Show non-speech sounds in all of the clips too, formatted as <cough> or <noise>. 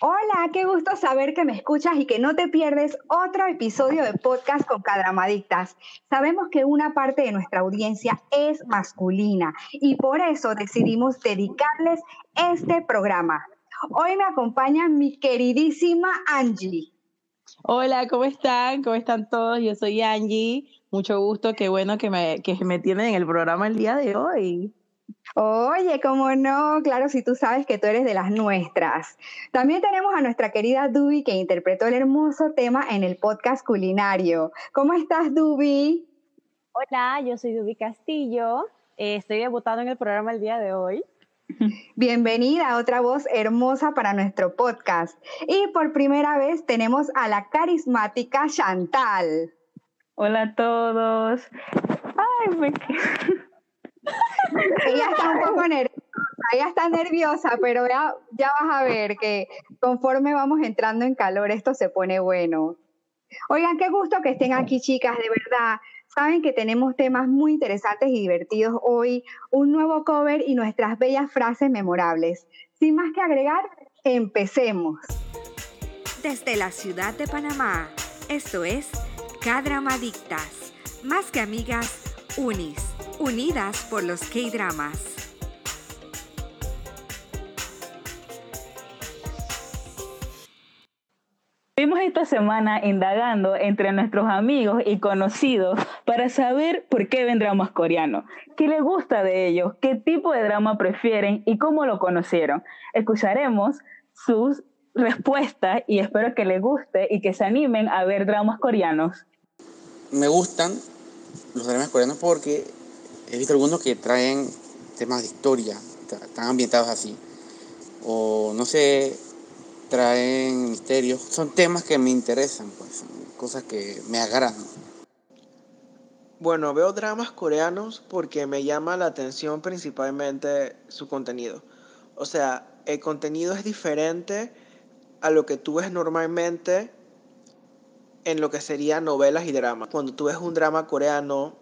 Hola, qué gusto saber que me escuchas y que no te pierdes otro episodio de podcast con Cadramadictas. Sabemos que una parte de nuestra audiencia es masculina y por eso decidimos dedicarles este programa. Hoy me acompaña mi queridísima Angie. Hola, ¿cómo están? ¿Cómo están todos? Yo soy Angie. Mucho gusto, qué bueno que me, que me tienen en el programa el día de hoy. Oye, cómo no, claro, si tú sabes que tú eres de las nuestras. También tenemos a nuestra querida Dubi que interpretó el hermoso tema en el podcast culinario. ¿Cómo estás, Dubi? Hola, yo soy Dubi Castillo. Eh, estoy debutando en el programa el día de hoy. Bienvenida, otra voz hermosa para nuestro podcast. Y por primera vez tenemos a la carismática Chantal. Hola a todos. Ay, me... ella está un poco nerviosa, ella está nerviosa, pero ya, ya vas a ver que conforme vamos entrando en calor, esto se pone bueno. Oigan, qué gusto que estén aquí, chicas, de verdad. Saben que tenemos temas muy interesantes y divertidos hoy, un nuevo cover y nuestras bellas frases memorables. Sin más que agregar, empecemos. Desde la ciudad de Panamá, esto es Cadramadictas, más que amigas, unis unidas por los K-Dramas. Estuvimos esta semana indagando entre nuestros amigos y conocidos para saber por qué ven dramas coreanos, qué les gusta de ellos, qué tipo de drama prefieren y cómo lo conocieron. Escucharemos sus respuestas y espero que les guste y que se animen a ver dramas coreanos. Me gustan los dramas coreanos porque he visto algunos que traen temas de historia, están ambientados así. O no sé, traen misterios. Son temas que me interesan, pues, cosas que me agradan. Bueno, veo dramas coreanos porque me llama la atención principalmente su contenido. O sea, el contenido es diferente a lo que tú ves normalmente en lo que serían novelas y dramas. Cuando tú ves un drama coreano,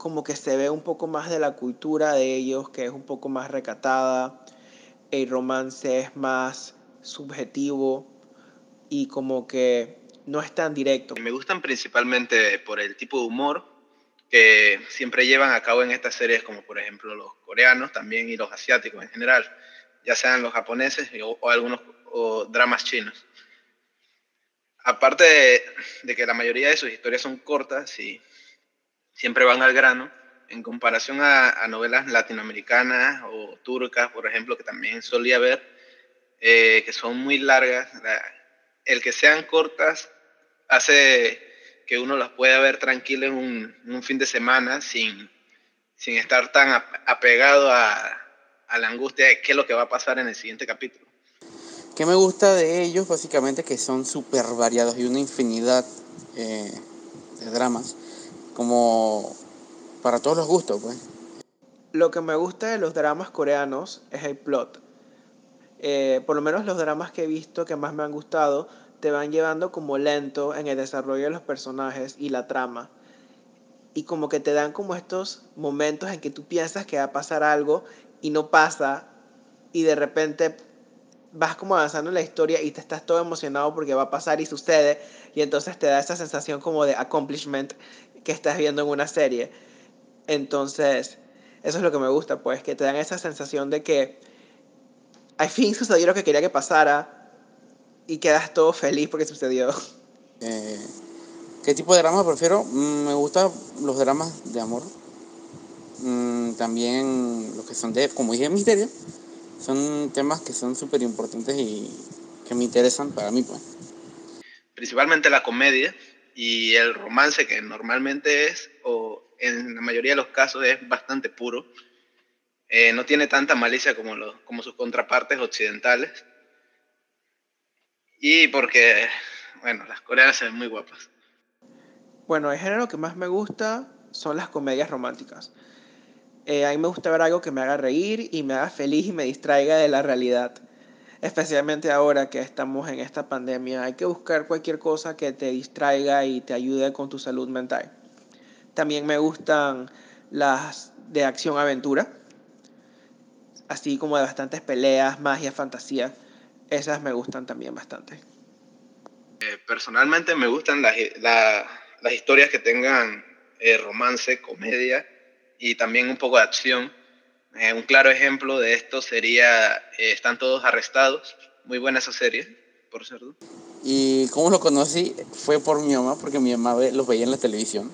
como que se ve un poco más de la cultura de ellos, que es un poco más recatada, el romance es más subjetivo y como que no es tan directo. Me gustan principalmente por el tipo de humor que siempre llevan a cabo en estas series, como por ejemplo los coreanos también y los asiáticos en general, ya sean los japoneses o, algunos dramas chinos. Aparte de, de, que la mayoría de sus historias son cortas y siempre van al grano, en comparación a, novelas latinoamericanas o turcas, por ejemplo, que también solía ver, eh, que son muy largas. el que sean cortas hace que uno las pueda ver tranquilo en un, fin de semana sin, sin estar tan apegado a, la angustia de qué es lo que va a pasar en el siguiente capítulo. ¿Qué me gusta de ellos? Básicamente que son súper variados y una infinidad eh, de dramas como para todos los gustos, pues. Lo que me gusta de los dramas coreanos es el plot. Eh, por lo menos los dramas que he visto que más me han gustado te van llevando como lento en el desarrollo de los personajes y la trama. Y como que te dan como estos momentos en que tú piensas que va a pasar algo y no pasa y de repente vas como avanzando en la historia y te estás todo emocionado porque va a pasar y sucede y entonces te da esa sensación como de accomplishment que estás viendo en una serie. Entonces, eso es lo que me gusta, pues, que te dan esa sensación de que al fin sucedió lo que quería que pasara y quedas todo feliz porque sucedió. Eh, ¿Qué tipo de drama prefiero? Mm, me gustan los dramas de amor. Mm, también los que son de, como dije, misterio. Son temas que son súper importantes y que me interesan para mí, pues. Principalmente la comedia y el romance que normalmente es, o en la mayoría de los casos es bastante puro, eh, no tiene tanta malicia como, como sus contrapartes occidentales. Y porque, bueno, las coreanas se ven muy guapas. Bueno, el género que más me gusta son las comedias románticas. Eh, a mí me gusta ver algo que me haga reír y me haga feliz y me distraiga de la realidad especialmente ahora que estamos en esta pandemia, hay que buscar cualquier cosa que te distraiga y te ayude con tu salud mental. También me gustan las de acción-aventura, así como de bastantes peleas, magia, fantasía. Esas me gustan también bastante. Eh, personalmente me gustan las, la- las historias que tengan eh, romance, comedia y también un poco de acción. Eh, un claro ejemplo de esto sería eh, Están todos arrestados. Muy buena esa serie, por cierto. Y cómo lo conocí fue por mi mamá, porque mi mamá los veía en la televisión.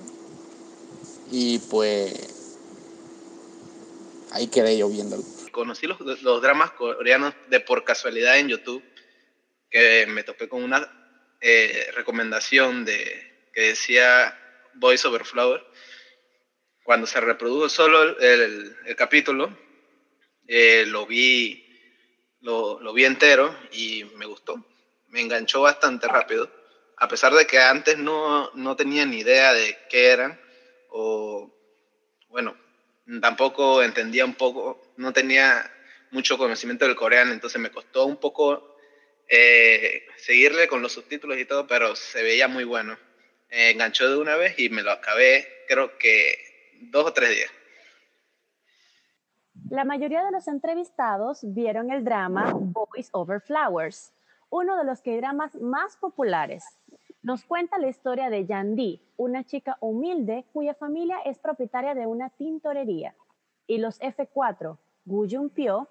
Y pues ahí quedé yo viéndolo. Conocí los, los dramas coreanos de por casualidad en YouTube, que me topé con una eh, recomendación de, que decía Voice Over Flower. Cuando se reprodujo solo el, el- el capítulo, eh, lo, vi, lo, lo vi entero y me gustó. Me enganchó bastante rápido, a pesar de que antes no, no tenía ni idea de qué eran o, bueno, tampoco entendía un poco, no tenía mucho conocimiento del coreano, entonces me costó un poco eh, seguirle con los subtítulos y todo, pero se veía muy bueno. Me enganchó de una vez y me lo acabé, creo que dos o tres días. La mayoría de los entrevistados vieron el drama Boys Over Flowers, uno de los K-dramas más populares. Nos cuenta la historia de Yandi, una chica humilde cuya familia es propietaria de una tintorería, y los F4, Gu Jun-pyo,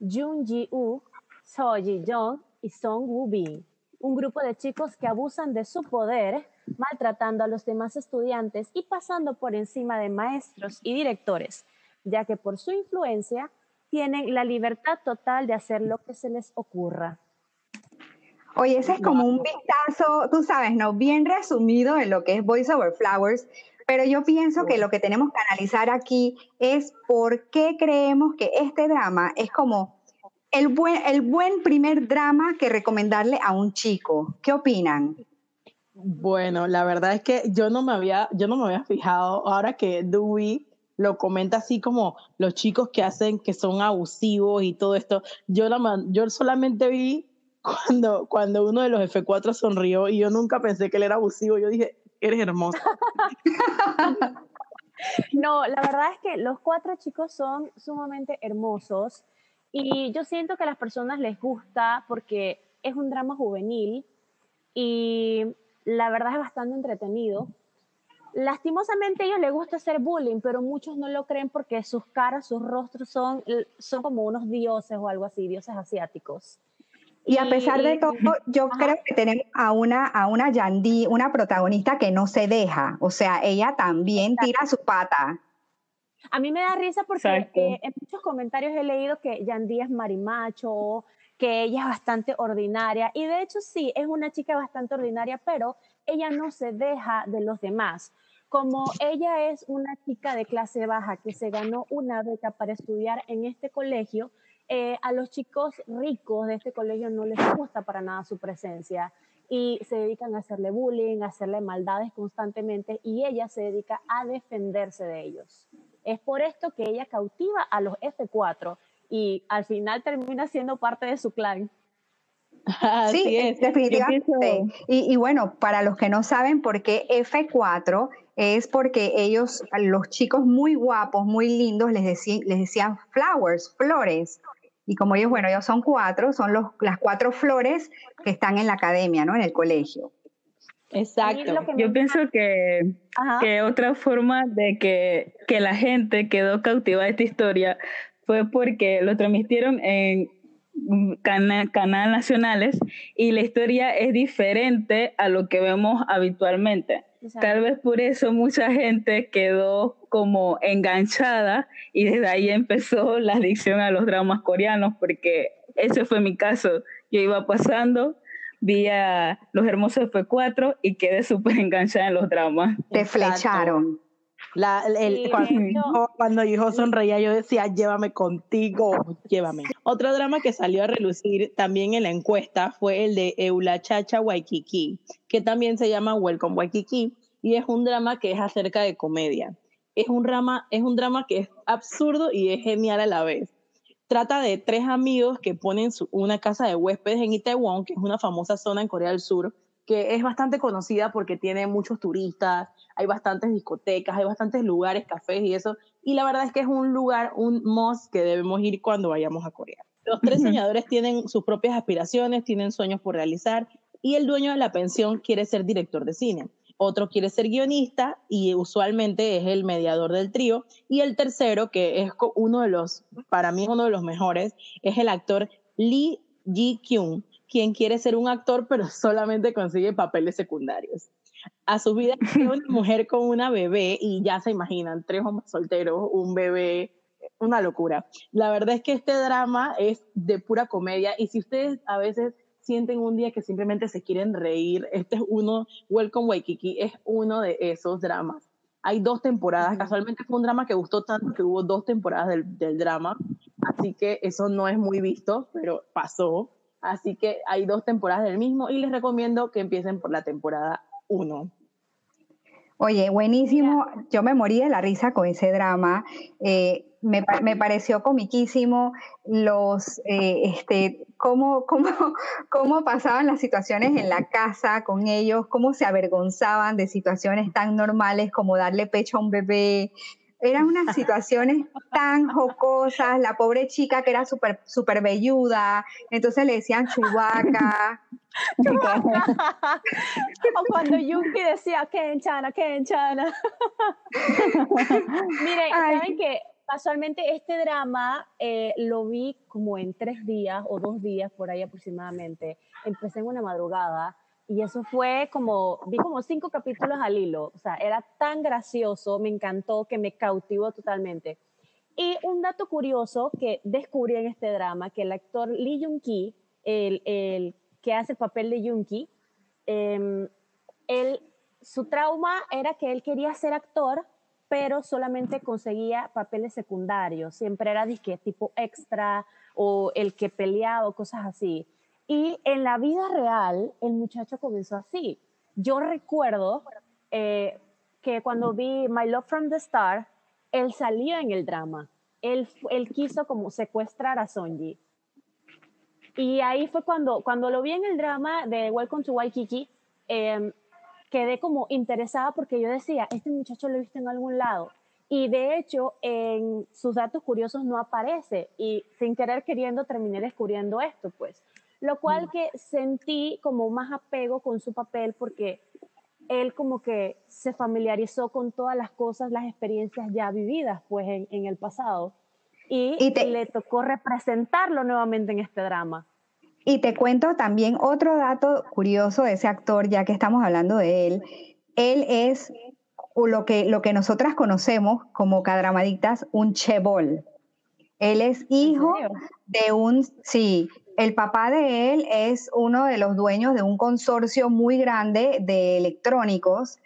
Jun Ji-woo, So Ji-jong y Song Woo-bin, un grupo de chicos que abusan de su poder, maltratando a los demás estudiantes y pasando por encima de maestros y directores, ya que por su influencia tienen la libertad total de hacer lo que se les ocurra. Oye, ese es como un vistazo, tú sabes, ¿no? Bien resumido en lo que es Voice Over Flowers, pero yo pienso que lo que tenemos que analizar aquí es por qué creemos que este drama es como el buen, el buen primer drama que recomendarle a un chico. ¿Qué opinan? Bueno, la verdad es que yo no me había, yo no me había fijado, ahora que Dewey lo comenta así como los chicos que hacen que son abusivos y todo esto, yo, la, yo solamente vi <laughs> cuando, cuando uno de los F4 sonrió y yo nunca pensé que él era abusivo, yo dije, eres hermosa. <laughs> No, la verdad es que los cuatro chicos son sumamente hermosos y yo siento que a las personas les gusta porque es un drama juvenil y la verdad es bastante entretenido. Lastimosamente a ellos les gusta hacer bullying, pero muchos no lo creen porque sus caras, sus rostros son, son como unos dioses o algo así, dioses asiáticos. Y a pesar de todo, yo Ajá. creo que tenemos a una, a una Yandi, una protagonista que no se deja. O sea, ella también tira su pata. A mí me da risa porque eh, en muchos comentarios he leído que Yandí es marimacho, que ella es bastante ordinaria. Y de hecho sí, es una chica bastante ordinaria, pero ella no se deja de los demás. Como ella es una chica de clase baja que se ganó una beca para estudiar en este colegio, eh, a los chicos ricos de este colegio no les gusta para nada su presencia y se dedican a hacerle bullying, a hacerle maldades constantemente y ella se dedica a defenderse de ellos. Es por esto que ella cautiva a los F4 y al final termina siendo parte de su clan. <laughs> Así sí, es. definitivamente. Yo pienso- Y, y bueno, para los que no saben por qué F4, es porque ellos, los chicos muy guapos, muy lindos, les, decí- les decían flowers, flores. Y como ellos, bueno, ellos son cuatro, son los, las cuatro flores que están en la academia, ¿no? En el colegio. Exacto. Yo pienso que, que otra forma de que, que la gente quedó cautiva de esta historia fue porque lo transmitieron en cana- canales nacionales y la historia es diferente a lo que vemos habitualmente. Exacto. Tal vez por eso mucha gente quedó como enganchada y desde ahí empezó la adicción a los dramas coreanos, porque ese fue mi caso. Yo iba pasando, vi a Los Hermosos F4 y quedé súper enganchada en los dramas. Te Exacto. flecharon. La- el- Sí, cuando, hijo- cuando hijo sonreía, yo decía, llévame contigo, llévame. Otro drama que salió a relucir también en la encuesta fue el de Eula Chacha Waikiki, que también se llama Welcome Waikiki, y es un drama que es acerca de comedia. Es un drama, es un drama que es absurdo y es genial a la vez. Trata de tres amigos que ponen su- una casa de huéspedes en Itaewon, que es una famosa zona en Corea del Sur, que es bastante conocida porque tiene muchos turistas, hay bastantes discotecas, hay bastantes lugares, cafés y eso. Y la verdad es que es un lugar, un must que debemos ir cuando vayamos a Corea. Los tres soñadores tienen sus propias aspiraciones, tienen sueños por realizar y el dueño de la pensión quiere ser director de cine. Otro quiere ser guionista y usualmente es el mediador del trío. Y el tercero, que es uno de los, para mí uno de los mejores, es el actor Lee Ji-kyung, quien quiere ser un actor pero <laughs> solamente consigue papeles secundarios. A su vida <laughs> una mujer con una bebé y ya se imaginan, tres hombres solteros, un bebé, una locura. La verdad es que este drama es de pura comedia y si ustedes a veces sienten un día que simplemente se quieren reír, este es uno, Welcome Waikiki es uno de esos dramas. Hay dos temporadas, casualmente fue un drama que gustó tanto que hubo dos temporadas del, del drama, así que eso no es muy visto, pero pasó. Así que hay dos temporadas del mismo y les recomiendo que empiecen por la temporada 1. Oye, buenísimo. Yo me morí de la risa con ese drama. Eh, me, me, pareció comiquísimo los, eh, este, cómo, cómo, <laughs> cómo pasaban las situaciones en la casa con ellos, cómo se avergonzaban de situaciones tan normales como darle pecho a un bebé, eran unas situaciones tan jocosas, la pobre chica que era súper super velluda, entonces le decían chubaca. o cuando Yuki decía, Kenchana, Kenchana. <laughs> Miren, saben que casualmente este drama eh, lo vi como en tres días o dos días por ahí aproximadamente. Empecé en una madrugada y eso fue como, vi como cinco capítulos al hilo, o sea, era tan gracioso, me encantó, que me cautivó totalmente. Y un dato curioso que descubrí en este drama, que el actor Lee Jung-ki, el, el, que hace el papel de Jung-ki, eh, su trauma era que él quería ser actor, pero solamente conseguía papeles secundarios, siempre era disque tipo extra o el que peleaba o cosas así. Y en la vida real, el muchacho comenzó así. Yo recuerdo eh, que cuando vi My Love from the Star, él salió en el drama. Él, él quiso como secuestrar a Sonji. Y ahí fue cuando, cuando lo vi en el drama de Welcome to Waikiki, eh, quedé como interesada porque yo decía, este muchacho lo he visto en algún lado. Y de hecho, en sus datos curiosos no aparece. Y sin querer queriendo terminé descubriendo esto, pues lo cual mm. que sentí como más apego con su papel porque él como que se familiarizó con todas las cosas, las experiencias ya vividas pues en, el pasado y, le tocó representarlo nuevamente en este drama. Y te cuento también otro dato curioso de ese actor, ya que estamos hablando de él. Él es lo que, lo que nosotras conocemos como cadramadictas, un chebol. Él es hijo de un, sí, el papá de él es uno de los dueños de un consorcio muy grande de electrónicos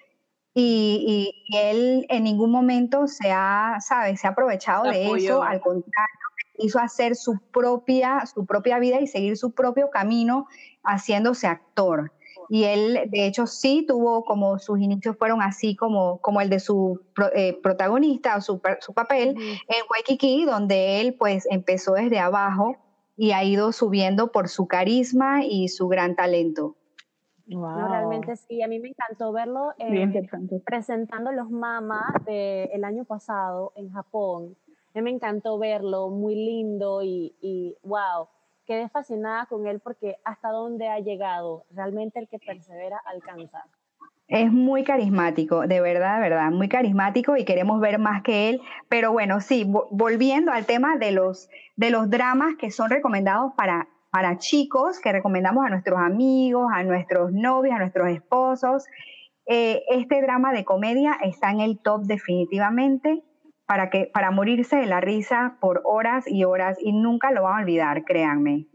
y, él en ningún momento se ha, ¿sabes? Se ha aprovechado de eso, al contrario, hizo hacer su propia, su propia vida y seguir su propio camino haciéndose actor. Y él, de hecho, sí tuvo como sus inicios fueron así como, como el de su eh, protagonista o su, su papel en Waikiki, donde él pues empezó desde abajo y ha ido subiendo por su carisma y su gran talento. No, realmente sí, a mí me encantó verlo eh, presentando los mamas del año pasado en Japón. A mí me encantó verlo, muy lindo y, y wow, quedé fascinada con él porque hasta dónde ha llegado, realmente el que persevera alcanza. Es muy carismático, de verdad, de verdad, muy carismático y queremos ver más que él. Pero bueno, sí, volviendo al tema de los, de los dramas que son recomendados para, para chicos, que recomendamos a nuestros amigos, a nuestros novios, a nuestros esposos. Eh, este drama de comedia está en el top definitivamente para, que, para morirse de la risa por horas y horas y nunca lo van a olvidar, créanme.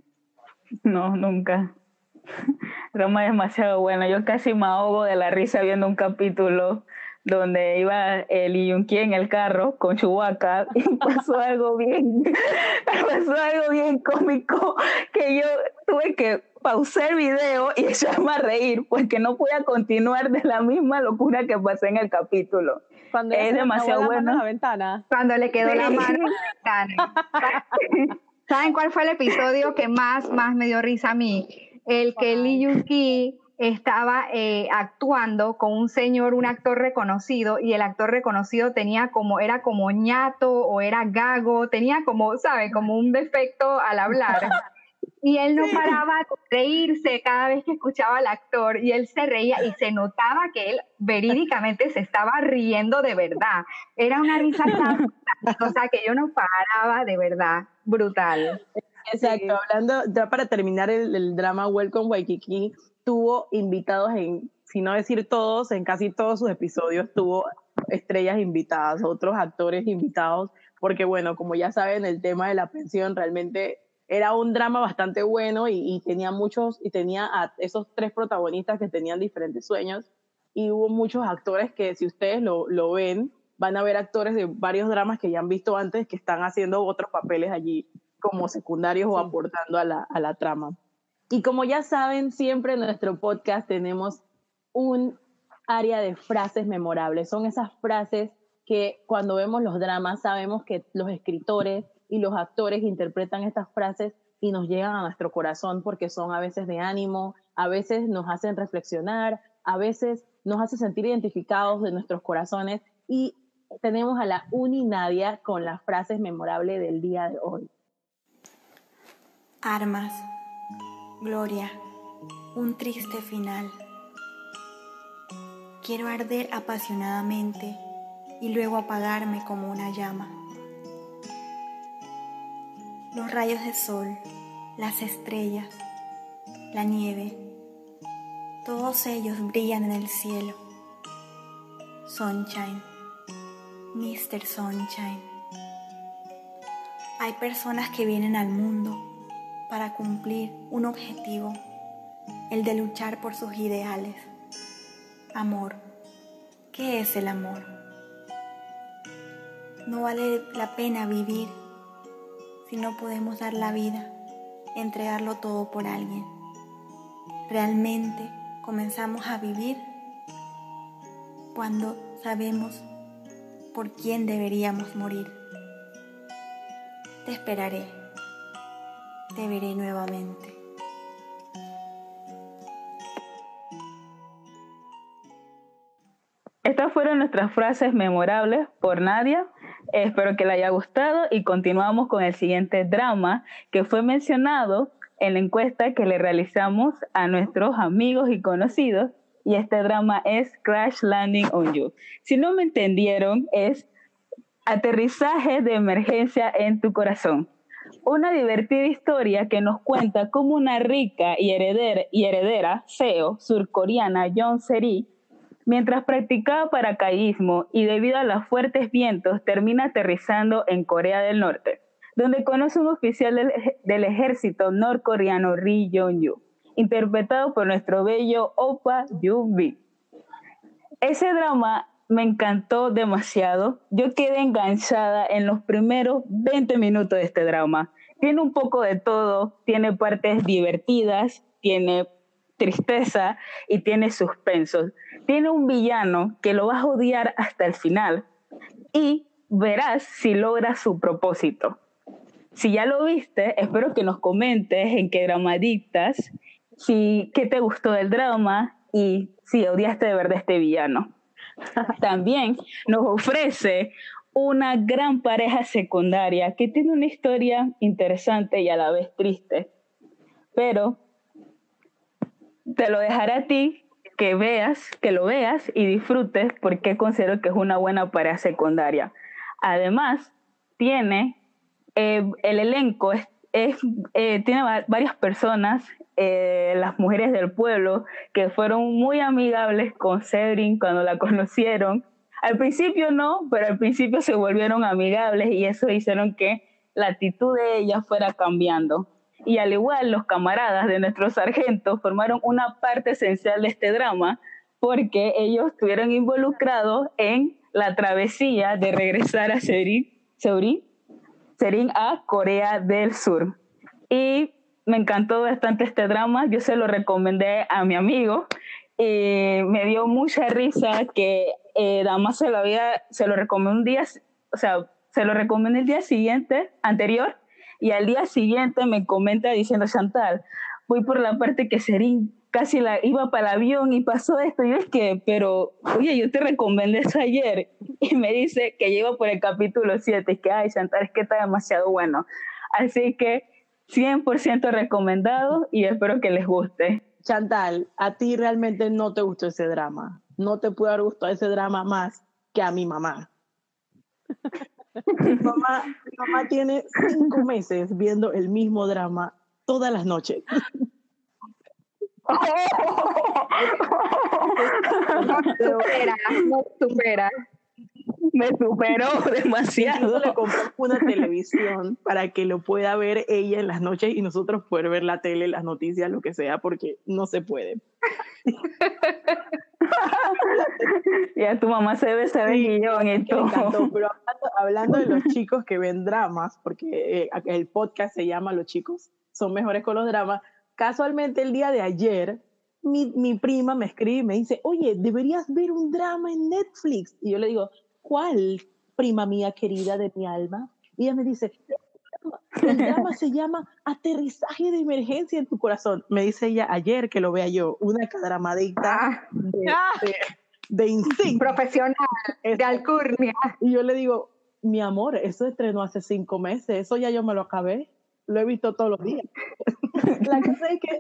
No, nunca. <laughs> Es demasiado bueno. Yo casi me ahogo de la risa viendo un capítulo donde iba el Yunki en el carro con Chewbacca y <laughs> pasó algo bien, <laughs> pasó algo bien cómico que yo tuve que pausar el video y echarme a reír porque no podía continuar de la misma locura que pasé en el capítulo. Cuando es demasiado bueno. La ventana. Cuando le quedó la mano la <laughs> ventana. <laughs> ¿Saben cuál fue el episodio que más, más me dio risa a mí? el que Lee Yuki estaba eh, actuando con un señor, un actor reconocido, y el actor reconocido tenía como, era como ñato o era gago, tenía como, ¿sabe? Como un defecto al hablar. <laughs> Y él no paraba de reírse cada vez que escuchaba al actor y él se reía y se notaba que él verídicamente se estaba riendo de verdad. Era una risa tan, o sea, que yo no paraba de verdad. Brutal. Exacto, hablando, ya para terminar el, el drama Welcome Waikiki, tuvo invitados en, si no decir todos, en casi todos sus episodios tuvo estrellas invitadas, otros actores invitados, porque bueno, como ya saben, el tema de la pensión realmente era un drama bastante bueno y, y tenía muchos, y tenía a esos tres protagonistas que tenían diferentes sueños, y hubo muchos actores que si ustedes lo, lo ven, van a ver actores de varios dramas que ya han visto antes que están haciendo otros papeles allí como secundarios o aportando a la, a la trama. Y como ya saben, siempre en nuestro podcast tenemos un área de frases memorables. Son esas frases que cuando vemos los dramas sabemos que los escritores y los actores interpretan estas frases y nos llegan a nuestro corazón porque son a veces de ánimo, a veces nos hacen reflexionar, a veces nos hacen sentir identificados de nuestros corazones y tenemos a la Uni Nadia con las frases memorables del día de hoy. Armas, gloria, un triste final. Quiero arder apasionadamente y luego apagarme como una llama. Los rayos de sol, las estrellas, la nieve, todos ellos brillan en el cielo. Sunshine, Mr. Sunshine. Hay personas que vienen al mundo para cumplir un objetivo, el de luchar por sus ideales. Amor. ¿Qué es el amor? No vale la pena vivir si no podemos dar la vida, entregarlo todo por alguien. Realmente comenzamos a vivir cuando sabemos por quién deberíamos morir. Te esperaré te veré nuevamente. Estas fueron nuestras frases memorables por Nadia. Espero que le haya gustado y continuamos con el siguiente drama que fue mencionado en la encuesta que le realizamos a nuestros amigos y conocidos y este drama es Crash Landing on You. Si no me entendieron, es aterrizaje de emergencia en tu corazón una divertida historia que nos cuenta cómo una rica y heredera, y heredera CEO surcoreana, John Seri, mientras practicaba paracaidismo y debido a los fuertes vientos termina aterrizando en Corea del Norte, donde conoce un oficial del, del ejército norcoreano Ri Jong-yu, interpretado por nuestro bello Opa Yu-bi. Ese drama me encantó demasiado. Yo quedé enganchada en los primeros 20 minutos de este drama. Tiene un poco de todo, tiene partes divertidas, tiene tristeza y tiene suspenso. Tiene un villano que lo vas a odiar hasta el final y verás si logra su propósito. Si ya lo viste, espero que nos comentes en qué drama dictas, si qué te gustó del drama y si odiaste de verdad este villano. <laughs> También nos ofrece una gran pareja secundaria que tiene una historia interesante y a la vez triste. Pero te lo dejaré a ti que veas, que lo veas y disfrutes porque considero que es una buena pareja secundaria. Además, tiene eh, el elenco, eh, tiene varias personas eh, las mujeres del pueblo que fueron muy amigables con Cedrin cuando la <laughs> conocieron. Al principio no, pero al principio se volvieron amigables y eso hicieron que la actitud de ella fuera cambiando. Y al igual los camaradas de nuestro sargento formaron una parte esencial de este drama porque ellos estuvieron involucrados en la travesía de regresar a Serin, Serin a Corea del Sur. Y me encantó bastante este drama, yo se lo recomendé a mi amigo y me dio mucha risa que eh, además se lo había, se lo recomendé un día, o sea, se lo recomendé el día siguiente, anterior, y al día siguiente me comenta diciendo, Chantal, voy por la parte que Serín casi la, iba para el avión y pasó esto. Y es que, pero, oye, yo te recomendé eso ayer. <laughs> Y me dice que llevo por el capítulo 7. Es que, ay, Chantal, es que está demasiado bueno. Así que 100% recomendado y espero que les guste. Chantal, a ti realmente no te gustó ese drama. No te puede haber gustado ese drama más que a mi mamá. <laughs> mi, mamá mi mamá tiene cinco meses viendo el mismo drama todas las noches. No supera, no supera. Me superó demasiado. Le compramos una televisión para que lo pueda ver ella en las noches y nosotros poder ver la tele, las noticias, lo que sea, porque no se puede. <laughs> ya tu mamá se ve, se ve guillón y Me todo. encantó, <laughs> pero hablando, hablando de los chicos que ven dramas, porque eh, el podcast se llama Los chicos son mejores con los dramas, casualmente el día de ayer mi, mi prima me escribe y me dice, oye, deberías ver un drama en Netflix. Y yo le digo, ¿cuál, prima mía querida de mi alma? Y ella me dice, el drama se llama Aterrizaje de Emergencia en tu corazón. Me dice ella ayer que lo vea yo, una cadramadita Ah, de, Ah. de, de Instinct. profesional, de alcurnia. Y yo le digo, mi amor, eso estrenó hace cinco meses, eso ya yo me lo acabé, lo he visto todos los días. <laughs> la, cosa es que,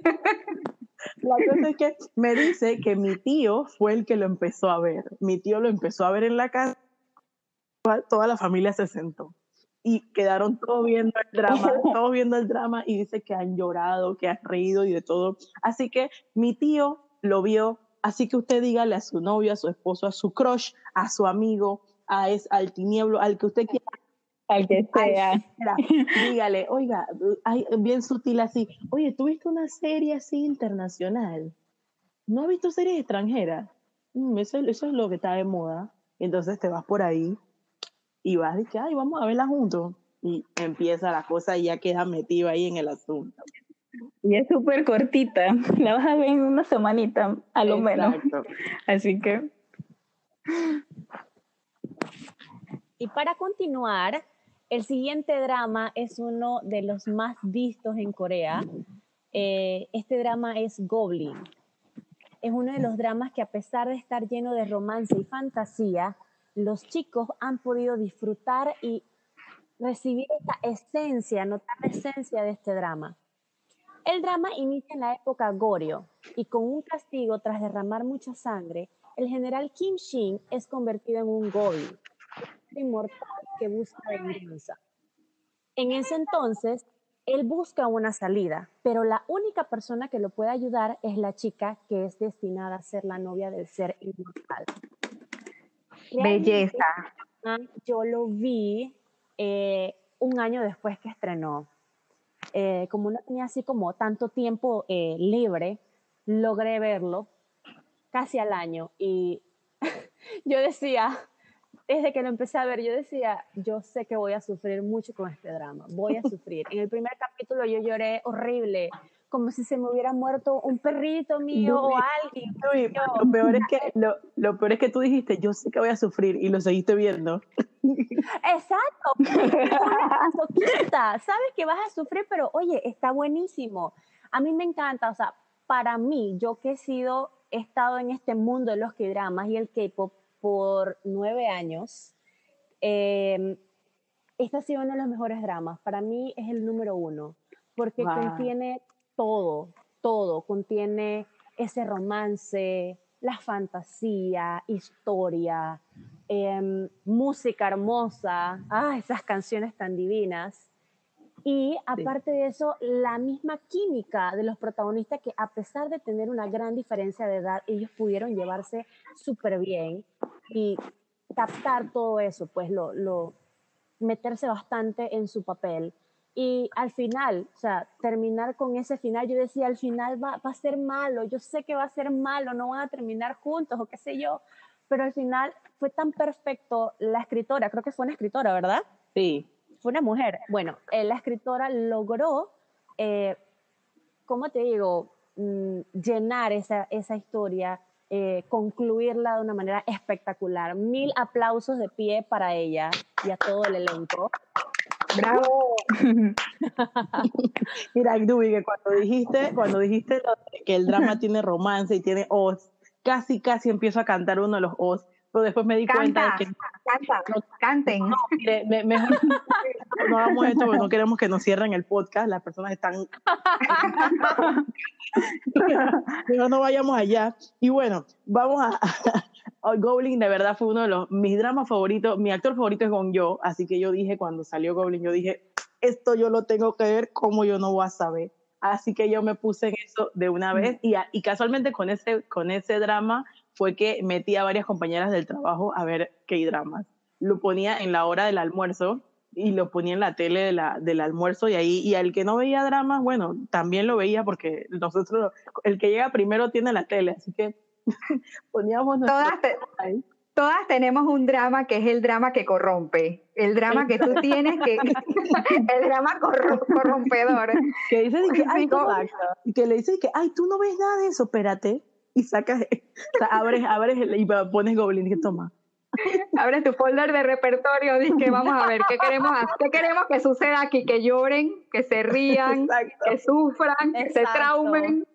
la cosa es que me dice que mi tío fue el que lo empezó a ver. Mi tío lo empezó a ver en la casa, toda la familia se sentó. Y quedaron todos viendo el drama, <laughs> todos viendo el drama y dice que han llorado, que han reído y de todo. Así que mi tío lo vio, así que usted dígale a su novio, a su esposo, a su crush, a su amigo, a es, al tinieblo, al que usted quiera, Al que Ay, sea. espera, dígale, oiga, ay, bien sutil así, oye, ¿tú viste una serie así internacional? ¿No has visto series extranjeras? Mm, eso, eso es lo que está de moda. Entonces te vas por ahí y vas y que, ay, vamos a verla juntos. Y empieza la cosa y ya queda metido ahí en el asunto. Y es súper cortita. <laughs> La vas a ver en una semanita, a lo menos. Exacto. Así que Y para continuar, el siguiente drama es uno de los más vistos en Corea. Eh, este drama es Goblin. Es uno de los dramas que a pesar de estar lleno de romance y fantasía, los chicos han podido disfrutar y recibir esta esencia, notar la esencia de este drama. El drama inicia en la época Goryeo y con un castigo tras derramar mucha sangre, el general Kim Shin es convertido en un goblin, un inmortal que busca venganza. En ese entonces, él busca una salida, pero la única persona que lo puede ayudar es la chica que es destinada a ser la novia del ser inmortal. Realmente, Belleza. Ah, Yo lo vi eh, un año después que estrenó. Eh, como no tenía así como tanto tiempo eh, libre, logré verlo casi al año y <laughs> yo decía, desde que lo empecé a ver, yo decía, yo sé que voy a sufrir mucho con este drama, voy a sufrir. En el primer capítulo yo lloré horrible, como si se me hubiera muerto un perrito mío o Uy, alguien. Uy, Yo- lo, peor es que, <laughs> lo, lo peor es que tú dijiste, yo sé que voy a sufrir y lo seguiste viendo. Exacto. <laughs> Masoquista. Sabes que vas a sufrir, pero oye, está buenísimo. A mí me encanta, o sea, para mí, yo que he sido, he estado en este mundo de los K-dramas y el K-pop por nueve años, eh, este ha sido uno de los mejores dramas. Para mí es el número uno, porque Wow. contiene todo, todo. Contiene ese romance, la fantasía, historia, em, música hermosa, ah, esas canciones tan divinas. Y aparte de eso, la misma química de los protagonistas que a pesar de tener una gran diferencia de edad, ellos pudieron llevarse súper bien y captar todo eso, pues lo, lo, meterse bastante en su papel. Y al final, o sea, terminar con ese final, yo decía, al final va, va a ser malo, yo sé que va a ser malo, no van a terminar juntos o qué sé yo, pero al final fue tan perfecto la escritora, creo que fue una escritora, ¿verdad? Sí. fue una mujer. Bueno, eh, la escritora logró, eh, ¿cómo te digo?, Mm, llenar esa, esa historia, eh, concluirla de una manera espectacular. Mil aplausos de pie para ella y a todo el elenco. Bravo. <laughs> Mira, Dubi, que cuando dijiste, cuando dijiste que el drama <laughs> tiene romance y tiene os, casi, casi empiezo a cantar uno de los os, pero después me di cuenta Canta, de que canta, canten. no, mire, me- mejor <laughs> no hagamos esto porque no queremos que nos cierren el podcast, las personas están... Mejor no vayamos allá. Y bueno, vamos a... a Goblin de verdad fue uno de los, mis dramas favoritos, mi actor favorito es Gong Yo, así que yo dije cuando salió Goblin, yo dije, esto yo lo tengo que ver, como yo no voy a saber. Así que yo me puse en eso de una vez y, y casualmente con ese, con ese drama fue que metí a varias compañeras del trabajo a ver K-dramas. Lo ponía en la hora del almuerzo y lo ponía en la tele de la, del almuerzo y ahí, y al que no veía dramas, bueno, también lo veía porque nosotros, el que llega primero tiene la tele, así que <laughs> poníamos Todas, te- todas tenemos un drama que es el drama que corrompe. El drama que tú tienes que. <laughs> el drama corro- corrompedor. <laughs> que dice de que, ay, tú- que le dice que, ay, tú no ves nada de eso, espérate, y sacas, o sea, abres, abres el- y pones Goblin y que toma. Abres tu folder de repertorio, dices que vamos a ver qué queremos, hacer? qué queremos que suceda aquí, que lloren, que se rían, Exacto. que sufran, que se Exacto. traumen.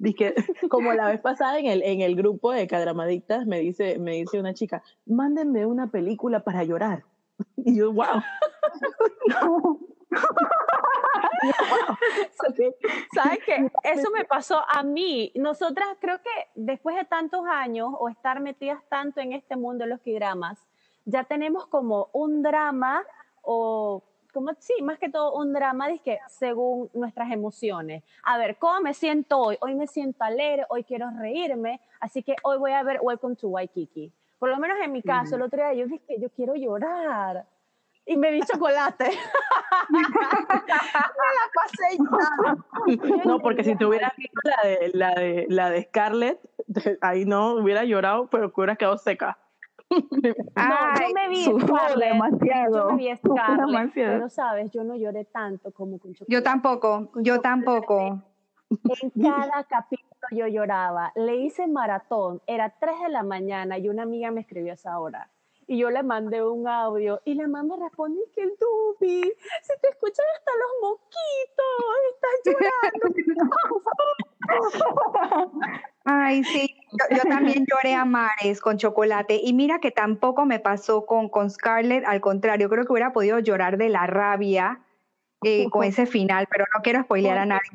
Dije, <laughs> como la vez pasada en el, en el grupo de Cadramadictas me dice, me dice una chica, mándenme una película para llorar. <laughs> Y yo, wow. <laughs> ¿Sabes qué? Eso me pasó a mí. Nosotras creo que después de tantos años o estar metidas tanto en este mundo de los dramas, ya tenemos como un drama o como sí, más que todo un drama que según nuestras emociones. A ver, ¿cómo me siento hoy? Hoy me siento alegre, hoy quiero reírme, así que hoy voy a ver Welcome to Waikiki. Por lo menos en mi caso, el otro día yo dije, yo quiero llorar. Y me di chocolate. <laughs> me la pasé llorando. <laughs> No, porque si te hubieras visto la de, la de, la de Scarlett, <laughs> ahí no hubiera llorado, pero hubieras quedado seca. <laughs> No, yo me vi Scarlett, demasiado, Yo me vi Scarlett, demasiado. pero sabes, yo no lloré tanto como con chocolate. Yo tampoco, yo tampoco. En <laughs> cada capítulo yo lloraba. Le hice maratón, era 3 de la mañana y una amiga me escribió a esa hora. Y yo le mandé un audio y la mamá me respondió que el Dubi, se te escuchan hasta los moquitos, estás <laughs> llorando. Ay, sí, yo, yo también lloré a mares con chocolate y mira que tampoco me pasó con, con Scarlett, al contrario, creo que hubiera podido llorar de la rabia eh, con ese <laughs> final, pero no quiero spoilear a nadie.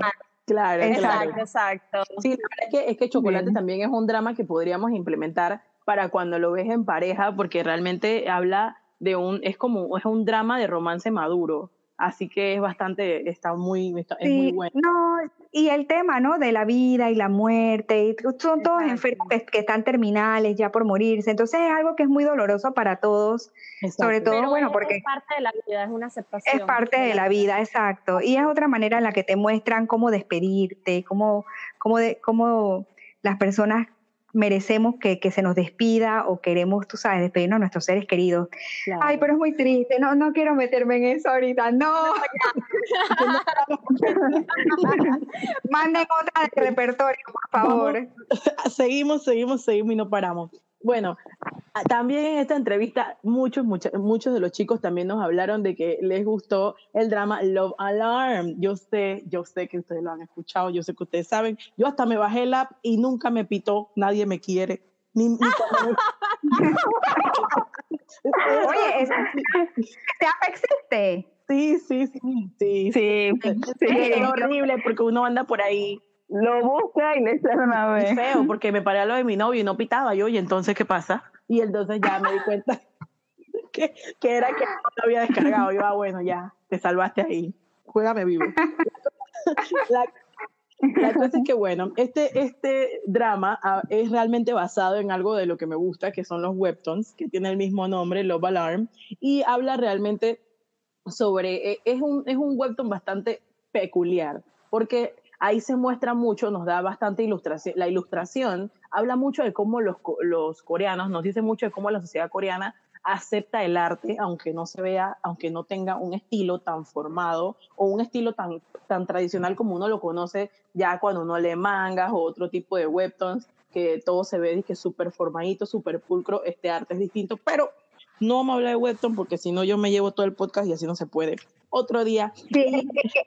Claro, Exacto. claro. exacto. Sí, la verdad es que, es que Chocolate también es un drama que podríamos implementar para cuando lo ves en pareja, porque realmente habla de un, es como, es un drama de romance maduro. Así que es bastante, está muy, está- es muy bueno. no, y el tema, ¿no? De la vida y la muerte, y son todos Exacto. enfermos que, que están terminales ya por morirse, entonces es algo que es muy doloroso para todos, sobre Exacto. todo, Pero bueno, es, porque es parte de la vida, es una aceptación. es parte de la vida, exacto, y es otra manera en la que te muestran cómo despedirte, cómo, cómo, de, cómo las personas merecemos que, que se nos despida o queremos, tú sabes, despedirnos a nuestros seres queridos. Claro. Ay, pero es muy triste, no, no quiero meterme en eso ahorita, no. <laughs> Manden otra de repertorio, por favor. <laughs> seguimos, seguimos, seguimos y no paramos. Bueno, a- también en esta entrevista muchos, muchos, muchos de los chicos también nos hablaron de que les gustó el drama Love Alarm. Yo sé, yo sé que ustedes lo han escuchado, yo sé que ustedes saben. Yo hasta me bajé el app y nunca me pitó, nadie me quiere. Ni, ni <laughs> Oye, es- ¿este app existe? sí, sí, sí, sí, sí. Sí, sí. Es horrible porque uno anda por ahí Lo busca y le sale una vez. feo <laughs> porque me paré a lo de mi novio y no pitaba yo y entonces ¿qué pasa? Y entonces ya me di cuenta <laughs> que, que era que no lo había descargado. Yo, ah, bueno, ya, te salvaste ahí. Juégame vivo. <laughs> La, la cosa es que, bueno, este, este drama ah, es realmente basado en algo de lo que me gusta, que son los webtoons, que tiene el mismo nombre, Love Alarm, y habla realmente sobre, eh, es un, es un webtoon bastante peculiar, porque ahí se muestra mucho, nos da bastante ilustración, la ilustración habla mucho de cómo los, los coreanos, nos dice mucho de cómo la sociedad coreana acepta el arte, aunque no se vea, aunque no tenga un estilo tan formado o un estilo tan, tan tradicional como uno lo conoce ya cuando uno lee mangas o otro tipo de webtoons, que todo se ve que súper formadito, súper pulcro, este arte es distinto, pero no vamos a hablar de webtoon porque si no yo me llevo todo el podcast y así no se puede. Otro día. Sí, es, que,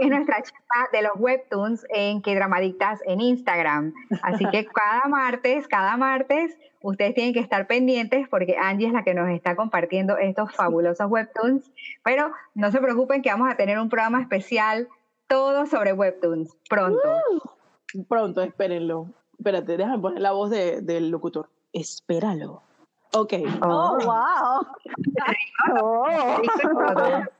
es nuestra chapa de los webtoons en que Dramadictas en Instagram. Así que cada martes, cada martes, ustedes tienen que estar pendientes porque Angie es la que nos está compartiendo estos fabulosos webtoons. Pero no se preocupen que vamos a tener un programa especial todo sobre webtoons pronto. pronto, espérenlo. Espérate, déjame poner la voz de, del locutor. Espéralo. Ok. Oh, wow. <laughs>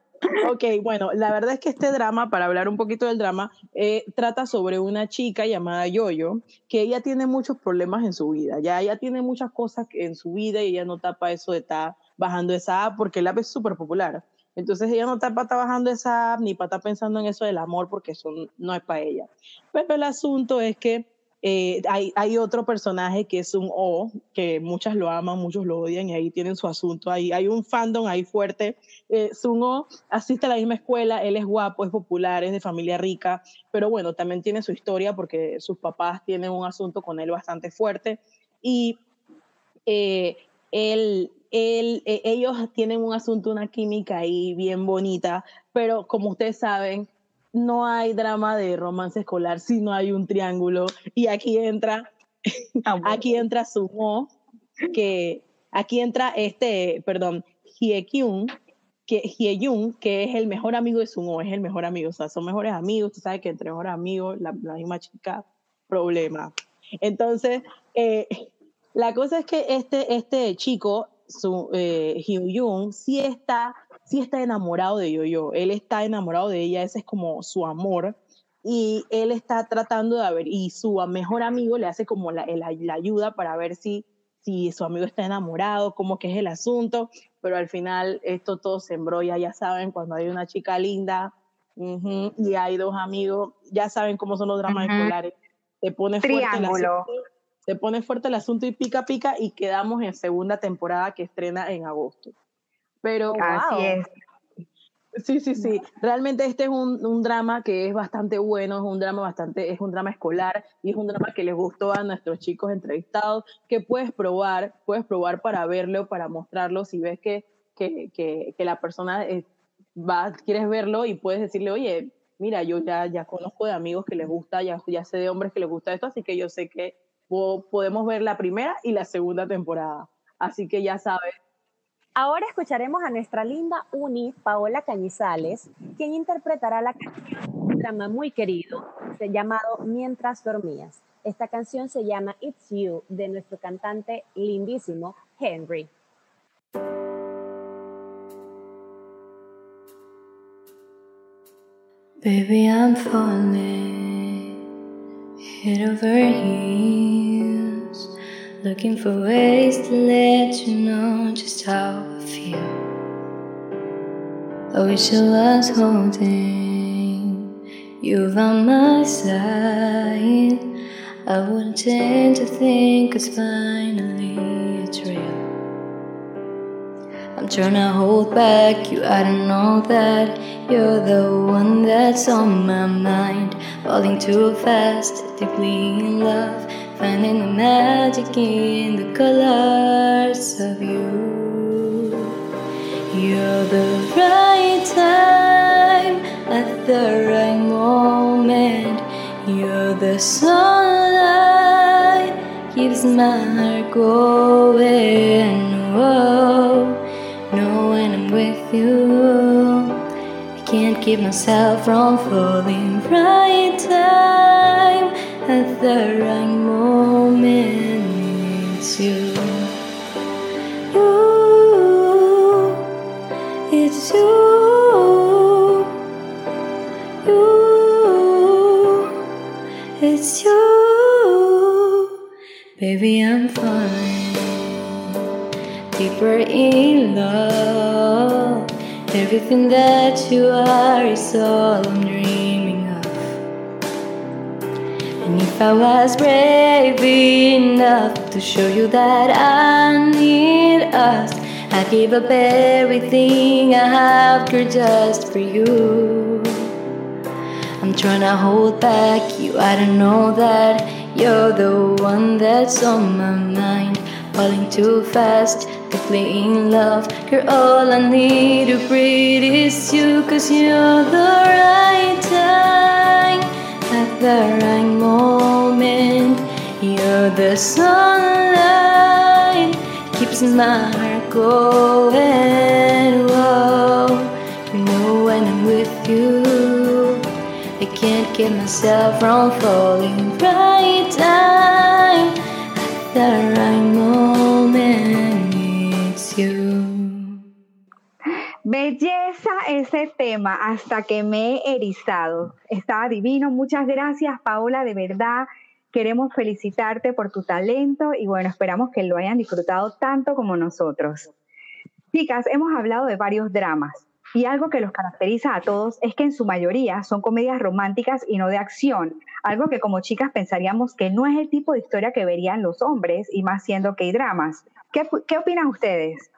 Ok, bueno, la verdad es que este drama, para hablar un poquito del drama, eh, trata sobre una chica llamada Yoyo, que ella tiene muchos problemas en su vida, ya ella tiene muchas cosas en su vida y ella no tapa eso de estar bajando esa app porque la app es súper popular. Entonces ella no está para estar bajando esa app ni para estar pensando en eso del amor porque eso no es para ella. Pero el asunto es que eh, hay, otro personaje que es un O, que muchas lo aman, muchos lo odian y ahí tienen su asunto. Ahí hay un fandom ahí fuerte. Eh, Sun O asiste a la misma escuela, él es guapo, es popular, es de familia rica, pero bueno, también tiene su historia porque sus papás tienen un asunto con él bastante fuerte. Y eh, él, él, ellos tienen un asunto, una química ahí bien bonita, pero como ustedes saben, no hay drama de romance escolar si no hay un triángulo. Y aquí entra, ah, aquí entra Sumo, que aquí entra este, perdón, Hyekyun, que Hyeyun, que es el mejor amigo de Sumo, es el mejor amigo, o sea, son mejores amigos, tú sabes que entre mejores amigos, la, misma chica, problema. Entonces, eh, la cosa es que este, este chico, su, eh, Hyeyun, sí está sí está enamorado de Yo-Yo, él está enamorado de ella, ese es como su amor, y él está tratando de ver, y su mejor amigo le hace como la, la, ayuda para ver si, si su amigo está enamorado, cómo que es el asunto, pero al final esto todo se embrolla, ya saben, cuando hay una chica linda y hay dos amigos, ya saben cómo son los dramas escolares, se pone fuerte el asunto, se pone fuerte el asunto y pica pica y quedamos en segunda temporada que estrena en agosto. Pero, Así es. Sí, sí, sí. Realmente este es un, un, drama que es bastante bueno, es un drama bastante, es un drama escolar y es un drama que les gustó a nuestros chicos entrevistados, que puedes probar, puedes probar para verlo, para mostrarlo, si ves que, que, que, que la persona eh, va, quieres verlo y puedes decirle, oye, mira, yo ya, ya conozco de amigos que les gusta, ya, ya sé de hombres que les gusta esto, así que yo sé que podemos ver la primera y la segunda temporada. Así que ya sabes, Ahora escucharemos a nuestra linda Uni, Paola Cañizales, quien interpretará la canción un drama muy querido, llamado Mientras dormías. Esta canción se llama It's You, de nuestro cantante lindísimo Henry. Baby, I'm falling head over heels. Looking for ways to let you know just how I feel. I wish I was holding you by my side. I wouldn't change a thing, cause finally it's real. I'm trying to hold back you, I don't know that you're the one that's on my mind. Falling too fast, deeply in love. Finding the magic in the colors of you. You're the right time at the right moment. You're the sunlight, keeps my heart going. Whoa, know when I'm with you, I can't keep myself from falling right time at the right moment. It's you. You, it's you. You, it's you. Baby, I'm fine. Deeper in love. Everything that you are is all I'm dreaming if I was brave enough to show you that I need us, I'd give up everything I have, girl, just for you. I'm trying to hold back you, I don't know that you're the one that's on my mind. falling too fast, deeply in love. You're all I need to breathe is you, cause you're the right time at the right moment. You're the sunlight, keeps my heart going. Whoa, you know when I'm with you. I can't keep myself from falling right time at the right moment. Belleza ese tema, hasta que me he erizado. Estaba divino. Muchas gracias, Paola, de verdad. Queremos felicitarte por tu talento y bueno, esperamos que lo hayan disfrutado tanto como nosotros. Chicas, hemos hablado de varios dramas y algo que los caracteriza a todos es que en su mayoría son comedias románticas y no de acción, algo que como chicas pensaríamos que no es el tipo de historia que verían los hombres y más siendo que hay dramas. ¿Qué, qué opinan ustedes?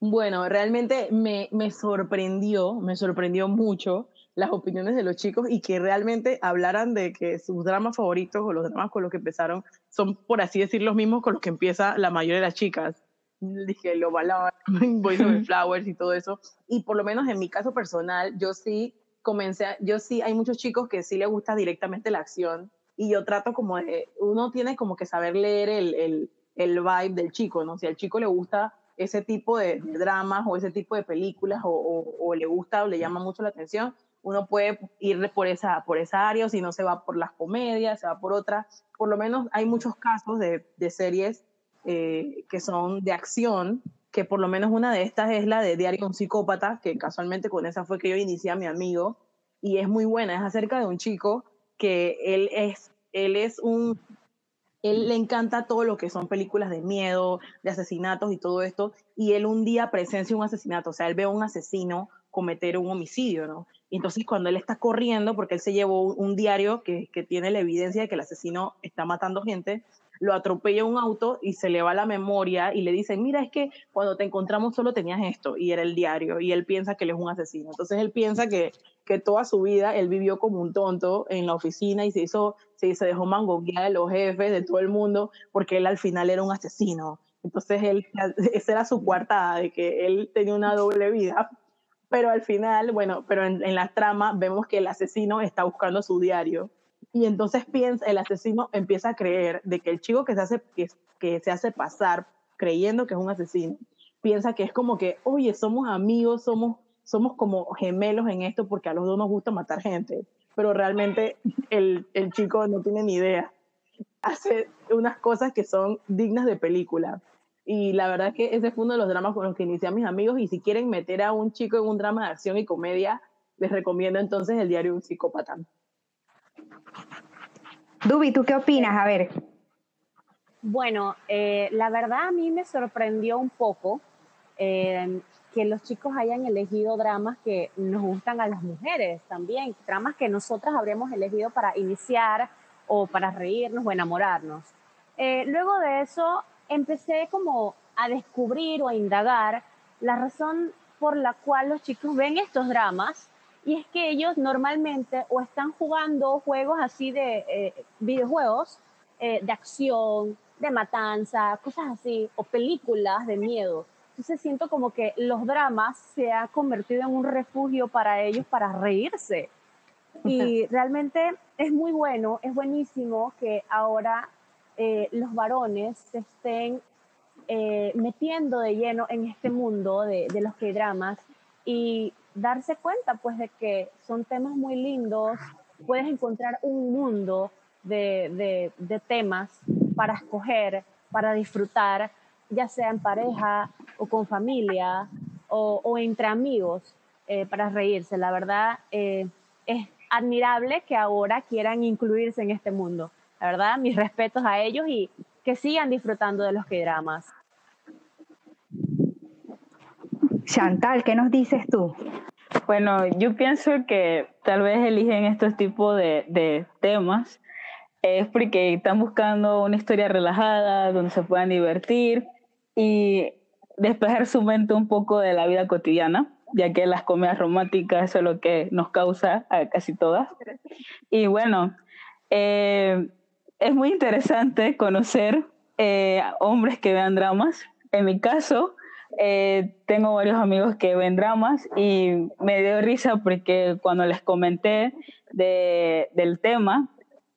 Bueno, realmente me, me sorprendió, me sorprendió mucho las opiniones de los chicos y que realmente hablaran de que sus dramas favoritos o los dramas con los que empezaron son, por así decir, los mismos con los que empieza la mayoría de las chicas. Dije, lo balaba, Boys Over Flowers y todo eso. Y por lo menos en mi caso personal, yo sí comencé, a- yo sí, hay muchos chicos que sí les gusta directamente la acción y yo trato como de, uno tiene como que saber leer el, el, el vibe del chico, ¿no? Si al chico le gusta ese tipo de, dramas o ese tipo de películas o, le gusta o le llama mucho la atención, uno puede ir por esa, por esa área o si no se va por las comedias, se va por otras. Por lo menos hay muchos casos de, de series eh, que son de acción, que por lo menos una de estas es la de Diario de un psicópata, que casualmente con esa fue que yo inicié a mi amigo, y es muy buena, es acerca de un chico que él es, él es un, él le encanta todo lo que son películas de miedo, de asesinatos y todo esto, y él un día presencia un asesinato, o sea, él ve a un asesino cometer un homicidio, ¿no? Y entonces cuando él está corriendo, porque él se llevó un, un diario que, que tiene la evidencia de que el asesino está matando gente, lo atropella un auto y se le va la memoria y le dicen, mira, es que cuando te encontramos solo tenías esto y era el diario y él piensa que él es un asesino. Entonces él piensa que, que toda su vida él vivió como un tonto en la oficina y se hizo, se, se dejó mangoguear de los jefes, de todo el mundo, porque él al final era un asesino. Entonces él, <laughs> esa era su coartada, de que él tenía una doble vida. Pero al final, bueno, pero en, en la trama vemos que el asesino está buscando su diario y entonces piensa, el asesino empieza a creer de que el chico que se hace, que, se hace pasar creyendo que es un asesino, piensa que es como que, oye, somos amigos, somos, somos como gemelos en esto porque a los dos nos gusta matar gente, pero realmente el, el chico no tiene ni idea. Hace unas cosas que son dignas de película. Y la verdad es que ese fue uno de los dramas con los que inicié a mis amigos. Y si quieren meter a un chico en un drama de acción y comedia, les recomiendo entonces el diario de un psicópata. Dubi, ¿tú qué opinas? A ver. Bueno, eh, la verdad a mí me sorprendió un poco eh, que los chicos hayan elegido dramas que nos gustan a las mujeres también, dramas que nosotras habríamos elegido para iniciar o para reírnos o enamorarnos. Eh, luego de eso empecé como a descubrir o a indagar la razón por la cual los chicos ven estos dramas y es que ellos normalmente o están jugando juegos así de eh, videojuegos eh, de acción, de matanza, cosas así, o películas de miedo. Entonces siento como que los dramas se ha convertido en un refugio para ellos para reírse. Y realmente es muy bueno, es buenísimo que ahora eh, los varones se estén eh, metiendo de lleno en este mundo de, de los que dramas y darse cuenta pues de que son temas muy lindos, puedes encontrar un mundo de, de, temas para escoger, para disfrutar, ya sea en pareja o con familia o, o entre amigos, eh, para reírse. La verdad eh, es admirable que ahora quieran incluirse en este mundo. La verdad, mis respetos a ellos y que sigan disfrutando de los que dramas. Chantal, ¿qué nos dices tú? Bueno, yo pienso que tal vez eligen estos tipos de, de temas es porque están buscando una historia relajada, donde se puedan divertir y despejar su mente un poco de la vida cotidiana, ya que las comedias románticas eso es lo que nos causa a casi todas. Y bueno, eh, es muy interesante conocer eh, hombres que vean dramas. En mi caso, eh, tengo varios amigos que ven dramas y me dio risa porque cuando les comenté de, del tema,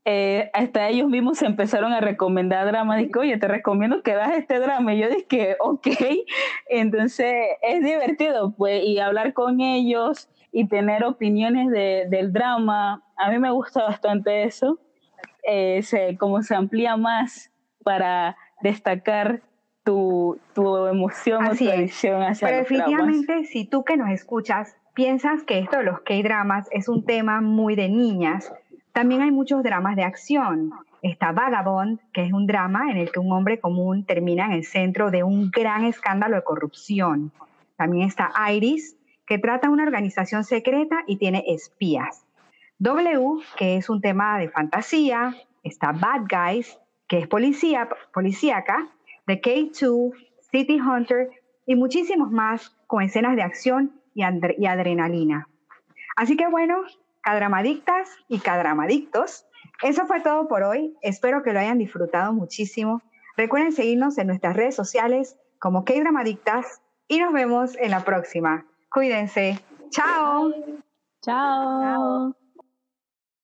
eh, hasta ellos mismos se empezaron a recomendar dramas. Dije, oye, te recomiendo que veas este drama. Y yo dije, ok. <laughs> Entonces es divertido, pues, y hablar con ellos y tener opiniones de, del drama. A mí me gusta bastante eso. Eh, se, como se amplía más para destacar tu, tu emoción Así o tu adicción hacia Pero los definitivamente, si tú que nos escuchas piensas que esto de los K-dramas es un tema muy de niñas, también hay muchos dramas de acción. Está Vagabond, que es un drama en el que un hombre común termina en el centro de un gran escándalo de corrupción. También está Iris, que trata una organización secreta y tiene espías. W, que es un tema de fantasía. Está Bad Guys, que es policía, policíaca. The K2, City Hunter y muchísimos más con escenas de acción y, y adrenalina. Así que bueno, cadramadictas y cadramadictos, eso fue todo por hoy. Espero que lo hayan disfrutado muchísimo. Recuerden seguirnos en nuestras redes sociales como K-Dramadictas y nos vemos en la próxima. Cuídense. Chao. Chao.